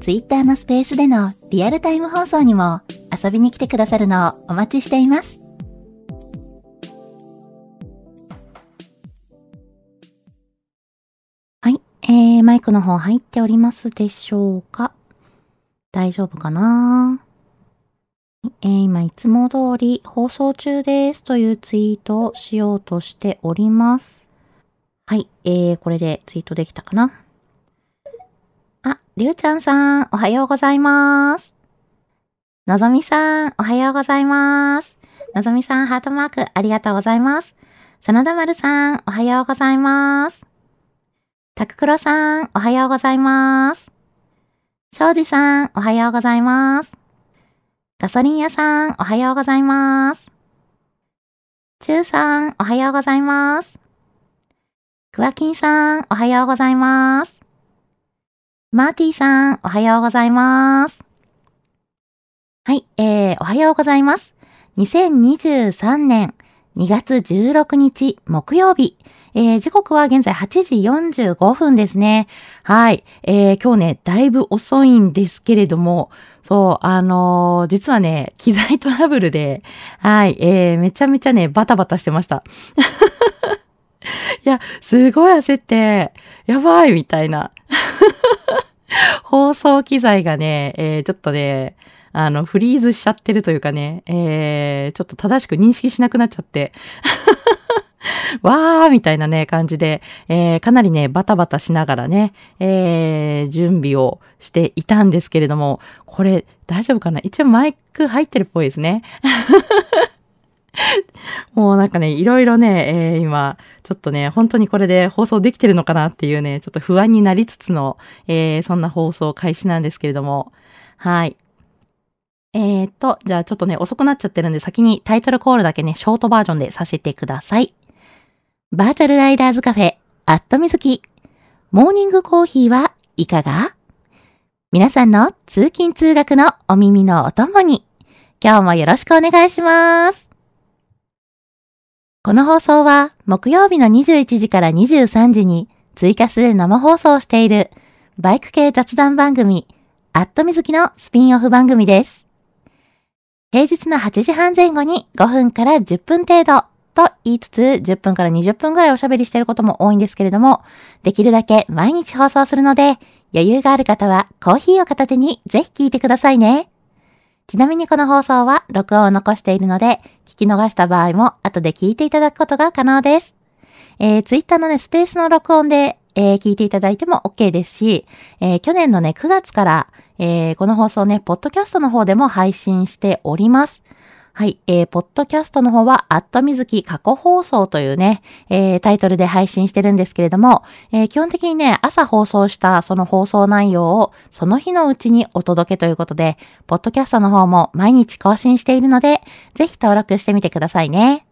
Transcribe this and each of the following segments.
Twitter のスペースでのリアルタイム放送にも遊びに来てくださるのをお待ちしています。はい、えー、マイクの方入っておりますでしょうか？大丈夫かな？えー、今いつも通り放送中ですというツイートをしようとしております。はい、えー、これでツイートできたかな、りゅうちゃんさん、おはようございます。のぞみさん、おはようございます。のぞみさん、ハートマーク、ありがとうございます。真田丸さん、おはようございます。たくくろさん、おはようございます。しょうじさん、おはようございます。ガソリン屋さん、おはようございます。ちゅうさん、おはようございます。クワキンさん、おはようございます。マーティーさん、おはようございます。はい、えー、おはようございます。2023年2月16日木曜日。えー、時刻は現在8時45分ですね。はい。えー、今日ね、だいぶ遅いんですけれども、そう、あのー、実はね、機材トラブルで、はい、えー、めちゃめちゃね、バタバタしてました。いや、すごい焦って、やばいみたいな。放送機材がね、えー、ちょっとね、あの、フリーズしちゃってるというかね、えー、ちょっと正しく認識しなくなっちゃって。わーみたいなね、感じで、えー、かなりね、バタバタしながらね、えー、準備をしていたんですけれども、これ大丈夫かな？一応マイク入ってるっぽいですね。もうなんかね、いろいろね、えー、今、ちょっとね、本当にこれで放送できてるのかなっていうね、ちょっと不安になりつつの、えー、そんな放送開始なんですけれども、はい。えーと、じゃあちょっとね、遅くなっちゃってるんで、先にタイトルコールだけね、ショートバージョンでさせてください。バーチャルライダーズカフェ、アットみずき。モーニングコーヒーはいかが？皆さんの通勤通学のお耳のお供に、今日もよろしくお願いします。この放送は木曜日の21時から23時に追加する生放送をしているバイク系雑談番組アットみずきのスピンオフ番組です。平日の8時半前後に5分から10分程度と言いつつ10分から20分ぐらいおしゃべりしていることも多いんですけれども、できるだけ毎日放送するので余裕がある方はコーヒーを片手にぜひ聞いてくださいね。ちなみにこの放送は録音を残しているので、聞き逃した場合も後で聞いていただくことが可能です。えー、ツイッターのね、スペースの録音で、えー、聞いていただいても OK ですし、えー、去年のね、9月から、えー、この放送ね、ポッドキャストの方でも配信しております。はい、えー、ポッドキャストの方は、アットみずき過去放送というね、えー、タイトルで配信してるんですけれども、えー、基本的にね、朝放送したその放送内容をその日のうちにお届けということで、ポッドキャストの方も毎日更新しているので、ぜひ登録してみてくださいね。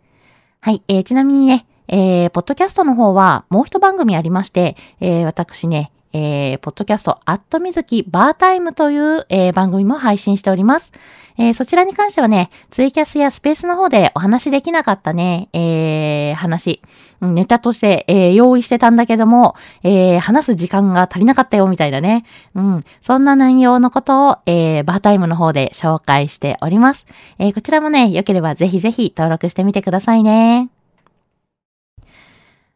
はい、えー、ちなみにね、えー、ポッドキャストの方はもう一番組ありまして、えー、私ね、えー、ポッドキャスト、アットみずきバータイムという、えー、番組も配信しております。えー、そちらに関してはね、ツイキャスやスペースの方でお話しできなかったね、えー、話、ネタとして、えー、用意してたんだけども、えー、話す時間が足りなかったよみたいなね。うん。そんな内容のことを、えー、バータイムの方で紹介しております。えー、こちらもね、良ければぜひぜひ登録してみてくださいね。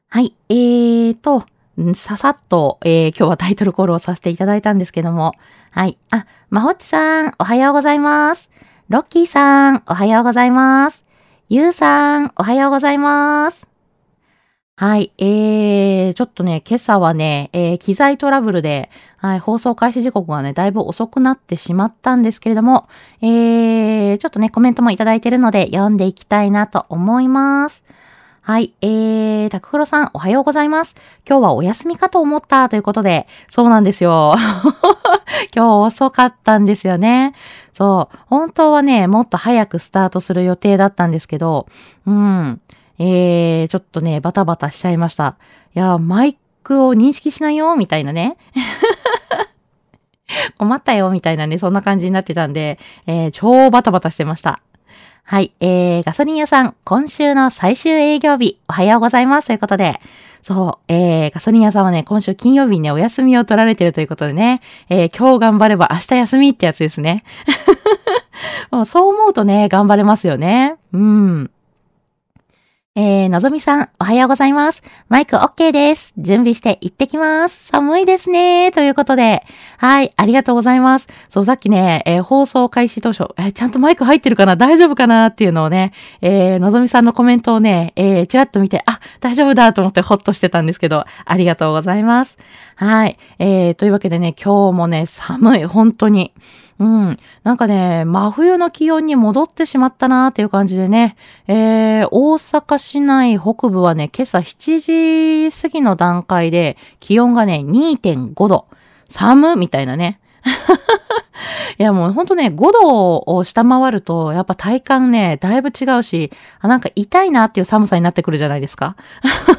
はい。えーと、ささっと、えー今日はタイトルコールをさせていただいたんですけども。はい。あ、まほっちさん、おはようございます。ロッキーさん、おはようございます。ゆうさん、おはようございます。はい。えー、ちょっとね、今朝はね、えー機材トラブルで、はい、放送開始時刻がね、だいぶ遅くなってしまったんですけれども、えー、ちょっとね、コメントもいただいてるので、読んでいきたいなと思います。はい。えー、タクフロさん、おはようございます。今日はお休みかと思ったということで、そうなんですよ。今日遅かったんですよね。そう。本当はね、もっと早くスタートする予定だったんですけど、うん。えー、ちょっとね、バタバタしちゃいました。いや、マイクを認識しないよ、みたいなね。困ったよ、みたいなね、そんな感じになってたんで、えー、超バタバタしてました。はい。えー、ガソリン屋さん、今週の最終営業日、おはようございます。ということで、そう、えー、ガソリン屋さんはね、今週金曜日にね、お休みを取られてるということでね、えー、今日頑張れば明日休みってやつですね。もうそう思うとね、頑張れますよね。うん。えー、のぞみさん、おはようございます。マイク OK です。準備して行ってきます。寒いですね。ということで、はい、ありがとうございます。そう、さっきね、えー放送開始当初、えーちゃんとマイク入ってるかな？大丈夫かな？っていうのをね、えーのぞみさんのコメントをね、えーちらっと見て、あ、大丈夫だと思ってホッとしてたんですけど、ありがとうございます。はい。えー、というわけでね、今日もね、寒い、本当に。うん。なんかね、真冬の気温に戻ってしまったなーっていう感じでね、えー、大阪市内北部はね、今朝7時過ぎの段階で気温がね、2.5度。寒みたいなね。いやもうほんとね、5度を下回ると、やっぱ体感ね、だいぶ違うし、あなんか痛いなっていう寒さになってくるじゃないですか。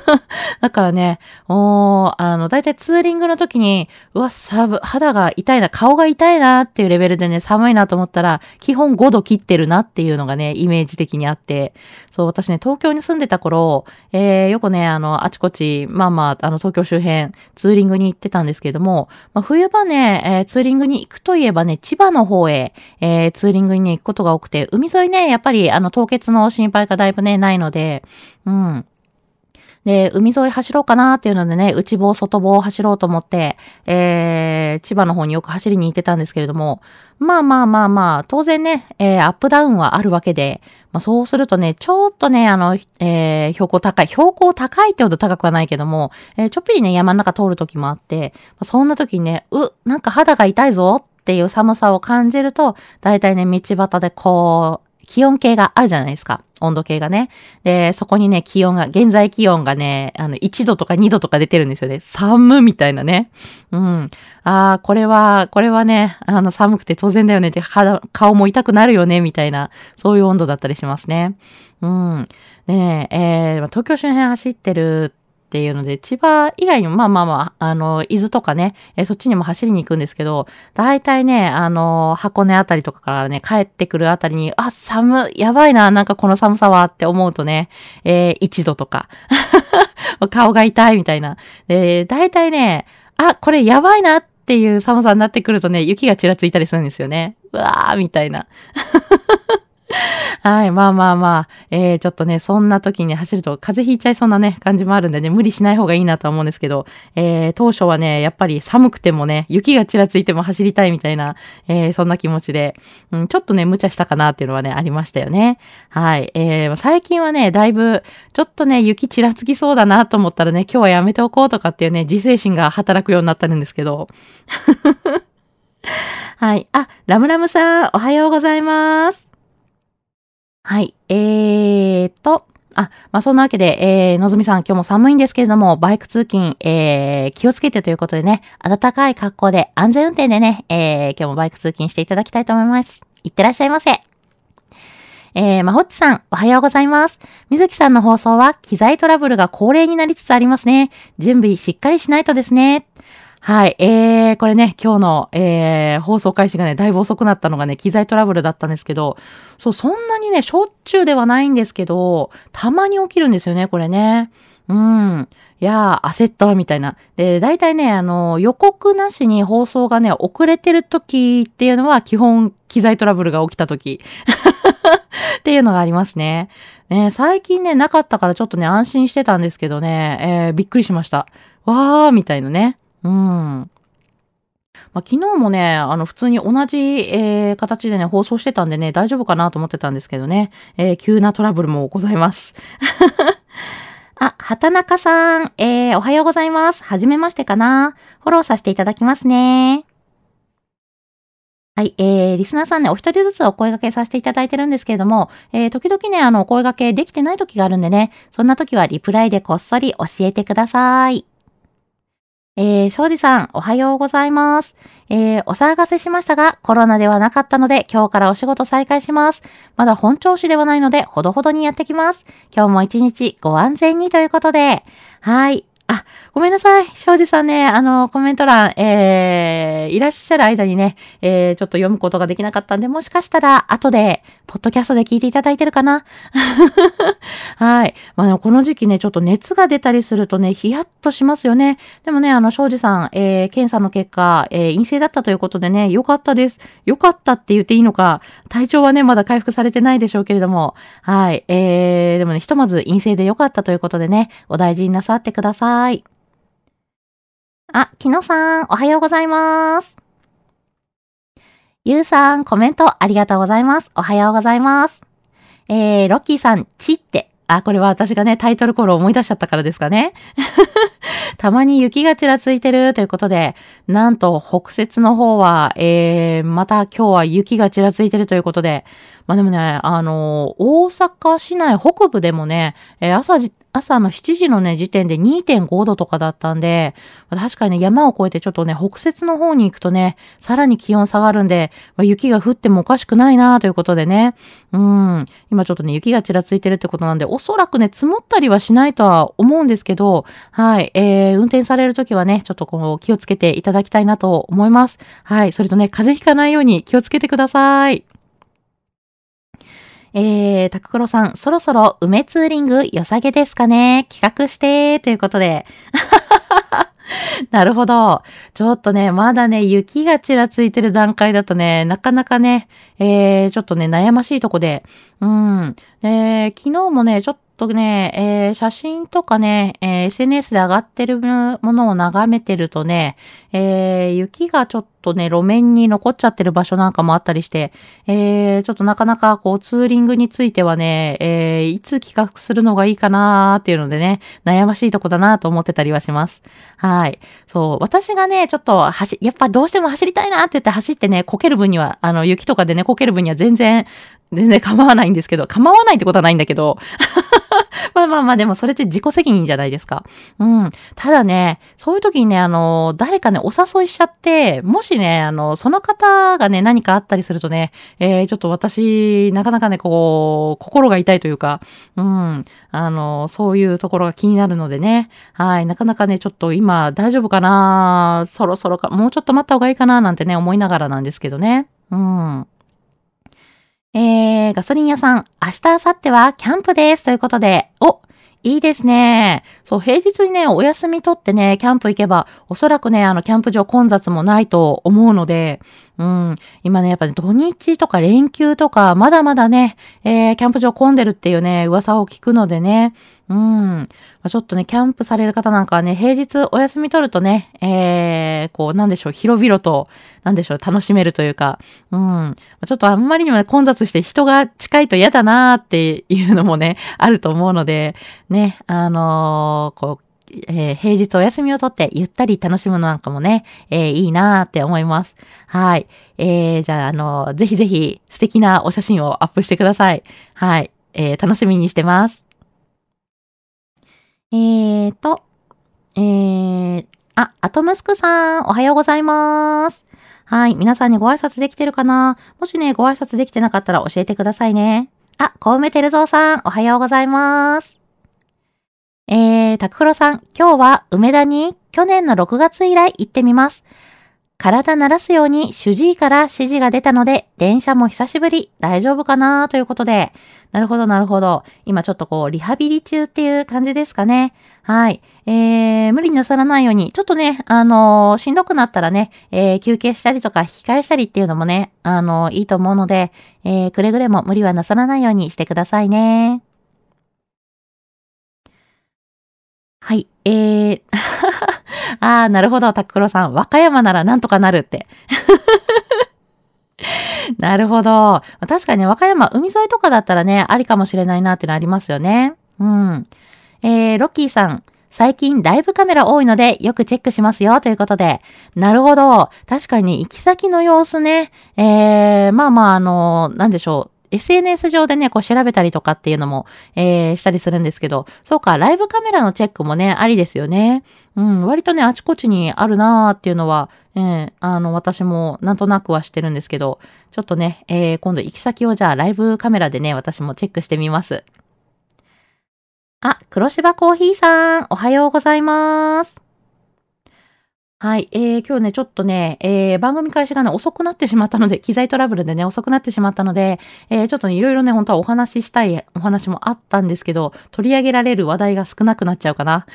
だからね、おあの、だいたいツーリングの時に、うわ、寒、肌が痛いな、顔が痛いなっていうレベルでね、寒いなと思ったら、基本5度切ってるなっていうのがね、イメージ的にあって、そう、私ね、東京に住んでた頃、えー、よくね、あの、あちこち、まあまあ、あの、東京周辺、ツーリングに行ってたんですけれども、まあ、冬場ね、えーツーリングに行くといえばね、千葉の方へ、えーツーリングに、行くことが多くて、海沿いね、やっぱり、あの、凍結の心配がだいぶね、ないので、うん。で、海沿い走ろうかなっていうのでね、内房、外房を走ろうと思って、えー、千葉の方によく走りに行ってたんですけれども、まあまあまあまあ、当然ね、えー、アップダウンはあるわけで、まあそうするとね、ちょっとね、あの、えー、標高高い、標高高いってほど高くはないけども、えーちょっぴりね、山の中通る時もあって、まあそんな時にね、う、なんか肌が痛いぞっていう寒さを感じると、だいたいね、道端でこう、気温計があるじゃないですか。温度計がね。で、そこにね、気温が、現在気温がね、あの、1度とか2度とか出てるんですよね。寒みたいなね。うん。ああ、これは、これはね、あの、寒くて当然だよねって、顔も痛くなるよね、みたいな、そういう温度だったりしますね。うん。でね、えー、東京周辺走ってるっていうので、千葉以外にも、まあまあまあ、あの、伊豆とかね、えそっちにも走りに行くんですけど、大体ね、あの、箱根あたりとかからね、帰ってくるあたりに、あ、寒、やばいな、なんかこの寒さはって思うとね、えー、1度とか、顔が痛いみたいな。で、大体ね、あ、これやばいなっていう寒さになってくるとね、雪がちらついたりするんですよね。うわー、みたいな。はい。まあまあまあ、えー、ちょっとね、そんな時に走ると風邪ひいちゃいそうなね、感じもあるんでね、無理しない方がいいなと思うんですけど、えー、当初はね、やっぱり寒くてもね、雪がちらついても走りたいみたいな、えー、そんな気持ちで、うん、ちょっとね、無茶したかなっていうのはね、ありましたよね。はい。えー、最近はね、だいぶ、ちょっとね、雪ちらつきそうだなと思ったらね、今日はやめておこうとかっていうね、自制心が働くようになったんですけど。はい。あ、ラムラムさん、おはようございます。はい。えーと、あ、まあ、そんなわけで、えー、のぞみさん、今日も寒いんですけれども、バイク通勤、えー、気をつけてということでね、暖かい格好で、安全運転でね、えー、今日もバイク通勤していただきたいと思います。いってらっしゃいませ。えー、まほっちさん、おはようございます。みずきさんの放送は、機材トラブルが恒例になりつつありますね。準備しっかりしないとですね。はい。えー、これね、今日の、えー、放送開始がね、だいぶ遅くなったのがね、機材トラブルだったんですけど、そう、そんなにね、しょっちゅうではないんですけど、たまに起きるんですよね、これね。うん。いやー、焦った、みたいな。で、大体ね、あの、予告なしに放送がね、遅れてる時っていうのは、基本、機材トラブルが起きた時 っていうのがありますね。ね、最近ね、なかったからちょっとね、安心してたんですけどね、えーびっくりしました。わーみたいなね。うん。まあ、昨日もね、あの、普通に同じ、えー、形でね、放送してたんでね、大丈夫かなと思ってたんですけどね、えー、急なトラブルもございます。あ、畑中さん、えー、おはようございます。はじめましてかな。フォローさせていただきますね。はい、えー、リスナーさんね、お一人ずつお声掛けさせていただいてるんですけれども、えー、時々ね、あの、お声掛けできてない時があるんでね、そんな時はリプライでこっそり教えてください。えー、庄司さん、おはようございます。えー、お騒がせしましたが、コロナではなかったので、今日からお仕事再開します。まだ本調子ではないので、ほどほどにやってきます。今日も一日ご安全にということで、はい。あ、ごめんなさい。庄司さんね、あの、コメント欄、えー、いらっしゃる間にね、えー、ちょっと読むことができなかったんで、もしかしたら、後で、ポッドキャストで聞いていただいてるかな？はい。まあ、ね、この時期ね、ちょっと熱が出たりするとね、ヒヤッとしますよね。でもね、あの、庄司さん、えー、検査の結果、えー、陰性だったということでね、よかったです。よかったって言っていいのか、体調はね、まだ回復されてないでしょうけれども、はい。えー、でもね、ひとまず陰性でよかったということでね、お大事になさってください。あ、きのさん、おはようございます。ゆうさん、コメントありがとうございます。おはようございます。えー、ロッキーさん、ちって。あ、これは私がね、タイトルコールを思い出しちゃったからですかね。たまに雪がちらついてるということで、なんと北節の方は、えー、また今日は雪がちらついてるということで、まあでもね、あの、大阪市内北部でもね、えー、朝朝の7時のね、時点で2.5度とかだったんで、確かにね、山を越えてちょっとね、北節の方に行くとね、さらに気温下がるんで、まあ、雪が降ってもおかしくないなということでね。うん。今ちょっとね、雪がちらついてるってことなんで、おそらくね、積もったりはしないとは思うんですけど、はい。えー、運転されるときはね、ちょっとこの気をつけていただきたいなと思います。はい。それとね、風邪ひかないように気をつけてください。えー、タククロさん、そろそろ梅ツーリング良さげですかね企画して、ということで。なるほど。ちょっとね、まだね、雪がちらついてる段階だとね、なかなかね、えー、ちょっとね、悩ましいとこで。うん。で、昨日もね、ちょっととね、えー、写真とかね、えー、SNS で上がってるものを眺めてるとね、えー、雪がちょっとね、路面に残っちゃってる場所なんかもあったりして、えー、ちょっとなかなかこうツーリングについてはね、えー、いつ企画するのがいいかなーっていうのでね、悩ましいとこだなと思ってたりはします。はい。そう、私がね、ちょっと走、やっぱどうしても走りたいなって言って走ってね、こける分には、あの、雪とかでね、こける分には全然、全然構わないんですけど、構わないってことはないんだけど、まあまあまあ、でもそれって自己責任じゃないですか。うん。ただね、そういう時にね、あの、誰かね、お誘いしちゃって、もしね、あの、その方がね、何かあったりするとね、えー、ちょっと私、なかなかね、こう、心が痛いというか、うん。あの、そういうところが気になるのでね。はい。なかなかね、ちょっと今大丈夫かな？そろそろか、もうちょっと待った方がいいかな？なんてね、思いながらなんですけどね。うん。えー、ガソリン屋さん、明日、明後日はキャンプです。ということで、お、いいですね。そう、平日にね、お休み取ってね、キャンプ行けば、おそらくね、あの、キャンプ場混雑もないと思うので、うん、今ね、やっぱね、土日とか連休とか、まだまだね、えー、キャンプ場混んでるっていうね、噂を聞くのでね、うん。まあ、ちょっとね、キャンプされる方なんかはね、平日お休み取るとね、えー、こう、なんでしょう、広々と、なんでしょう、楽しめるというか、うん。まあ、ちょっとあんまりにも、ね、混雑して人が近いと嫌だなーっていうのもね、あると思うので、ね、あのー、こう、えー、平日お休みをとってゆったり楽しむのなんかもね、えー、いいなーって思います。はい。えー、じゃあ、あの、ぜひぜひ素敵なお写真をアップしてください。はい。えー、楽しみにしてます。えーと、えー、あ、アトムスクさん、おはようございます。はい、皆さんにご挨拶できてるかな？もしね、ご挨拶できてなかったら教えてくださいね。あ、小梅照蔵さん、おはようございます。えー、タクフロさん、今日は梅田に去年の6月以来行ってみます。体慣らすように主治医から指示が出たので、電車も久しぶり、大丈夫かな？ということで、なるほど、なるほど。今ちょっとこう、リハビリ中っていう感じですかね。はい。えー、無理なさらないように、ちょっとね、あのー、しんどくなったらね、えー、休憩したりとか引き返したりっていうのもね、あのー、いいと思うので、えー、くれぐれも無理はなさらないようにしてくださいね。はい。えー、あー、なるほど、タククロさん。和歌山ならなんとかなるって。なるほど。確かにね、和歌山、海沿いとかだったらね、ありかもしれないなっていうのありますよね。うん。えー、ロッキーさん。最近ライブカメラ多いのでよくチェックしますよということで。なるほど。確かに行き先の様子ね。えー、まあまあ、あの、なんでしょう。SNS 上でね、こう調べたりとかっていうのも、えー、したりするんですけど、そうか、ライブカメラのチェックもね、ありですよね。うん、割とね、あちこちにあるなーっていうのは、えー、あの、私もなんとなくはしてるんですけど、ちょっとね、えー、今度行き先をじゃあライブカメラでね、私もチェックしてみます。あ、黒芝コーヒーさん、おはようございます。はい。えー、今日ね、ちょっとね、えー、番組開始がね、遅くなってしまったので、機材トラブルでね、遅くなってしまったので、えー、ちょっとね、いろいろね、本当はお話ししたいお話もあったんですけど、取り上げられる話題が少なくなっちゃうかな。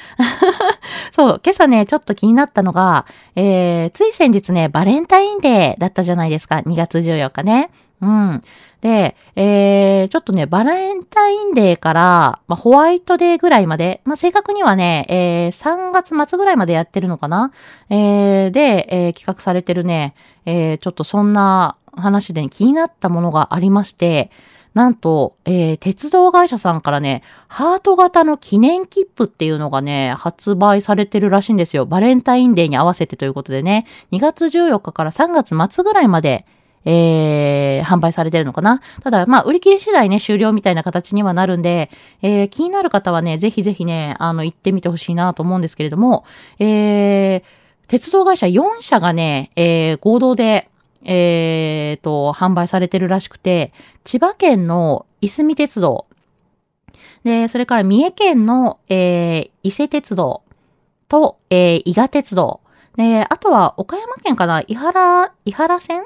そう、今朝ね、ちょっと気になったのが、えー、つい先日ね、バレンタインデーだったじゃないですか。2月14日ね。うん。で、えー、ちょっとね、バレンタインデーから、まあ、ホワイトデーぐらいまで、まあ、正確にはね、えー、3月末ぐらいまでやってるのかな？えー、で、えー、企画されてるね、えー、ちょっとそんな話で、ね、気になったものがありまして、なんと、えー、鉄道会社さんからね、ハート型の記念切符っていうのがね、発売されてるらしいんですよ。バレンタインデーに合わせてということでね、2月14日から3月末ぐらいまで、えー、販売されてるのかな？ただ、まあ、売り切れ次第ね、終了みたいな形にはなるんで、えー、気になる方はね、ぜひぜひね、あの、行ってみてほしいなと思うんですけれども、えー、鉄道会社4社がね、えー、合同で、えー、と、販売されてるらしくて、千葉県のいすみ鉄道、で、それから三重県の、えー、伊勢鉄道と、えー、伊賀鉄道、で、あとは岡山県かな？伊原、伊原線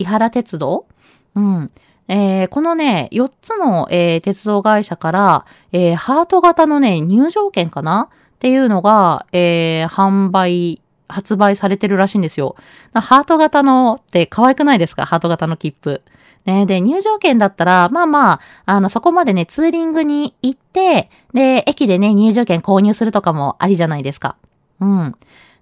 伊原鉄道？うん。えー、このね、4つの、えー、鉄道会社から、えー、ハート型のね、入場券かな？っていうのが、え、販売、発売されてるらしいんですよ。ハート型のって可愛くないですか？ハート型の切符。ね、で、入場券だったら、まあまあ、あの、そこまでね、ツーリングに行って、で、駅でね、入場券購入するとかもありじゃないですか。うん。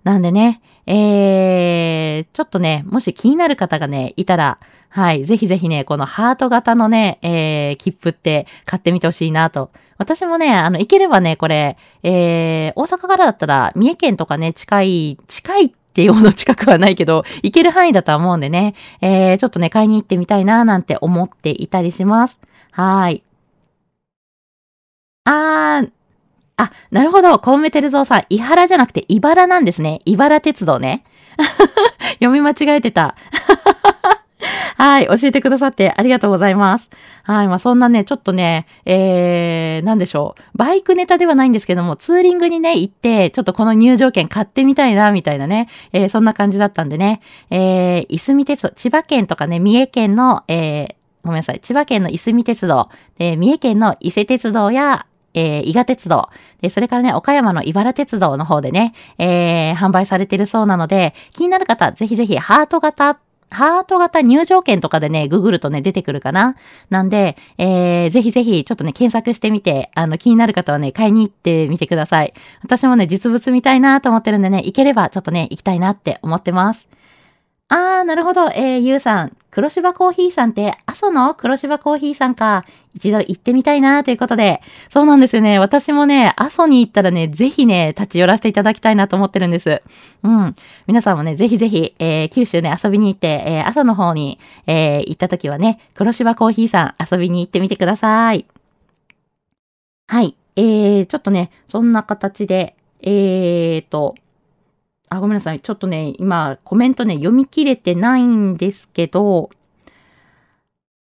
なんでね、えー、ちょっとね、もし気になる方がね、いたら、はい、ぜひぜひね、このハート型のね、えー、切符って買ってみてほしいなと。私もね、あの、行ければね、これ、えー、大阪からだったら、三重県とかね、近い、近いっていうほど近くはないけど、行ける範囲だとは思うんでね、えー、ちょっとね、買いに行ってみたいな、なんて思っていたりします。はい。あー、あ、なるほど。小梅照蔵さん、伊原じゃなくて茨なんですね。茨鉄道ね。読み間違えてた。はい、教えてくださってありがとうございます。はい、まあそんなね、ちょっとね、えー、なんでしょう。バイクネタではないんですけども、ツーリングにね、行って、ちょっとこの入場券買ってみたいな、みたいなね、えー、そんな感じだったんでね、えー、いすみ鉄道、千葉県とかね、三重県の、えー、ごめんなさい。千葉県のいすみ鉄道、で、三重県の伊勢鉄道や、えー、伊賀鉄道、で、それからね、岡山の茨鉄道の方でね、えー、販売されてるそうなので、気になる方、ぜひぜひハート型ハート型入場券とかでね、ググるとね、出てくるかな。なんで、えー、ぜひぜひ、ちょっとね、検索してみて、あの、気になる方はね、買いに行ってみてください。私もね、実物見たいなと思ってるんでね、行ければちょっとね、行きたいなって思ってます。あー、なるほど。えー、ゆうさん。黒芝コーヒーさんって、阿蘇の黒芝コーヒーさんか。一度行ってみたいなということで。そうなんですよね。私もね、阿蘇に行ったらね、ぜひね、立ち寄らせていただきたいなと思ってるんです。うん。皆さんもね、ぜひぜひ、えー、九州ね、遊びに行って、えー、阿蘇の方に、えー、行った時はね、黒芝コーヒーさん遊びに行ってみてください。はい。えー、ちょっとね、そんな形で、えーと、あ、ごめんなさい。ちょっとね、今、コメントね、読み切れてないんですけど、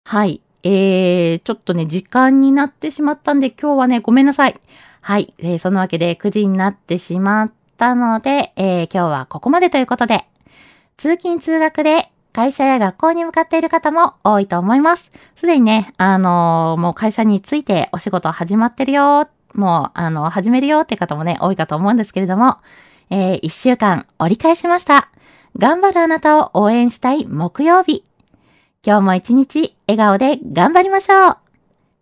はい。えー、ちょっとね、時間になってしまったんで、今日はね、ごめんなさい。はい。えー、そのわけで9時になってしまったので、えー、今日はここまでということで、通勤通学で会社や学校に向かっている方も多いと思います。すでにね、あのー、もう会社についてお仕事始まってるよ、もう、あの、始めるよって方もね、多いかと思うんですけれども、えー、一週間折り返しました。頑張るあなたを応援したい木曜日。今日も一日笑顔で頑張りましょう。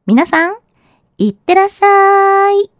皆さん、いってらっしゃい。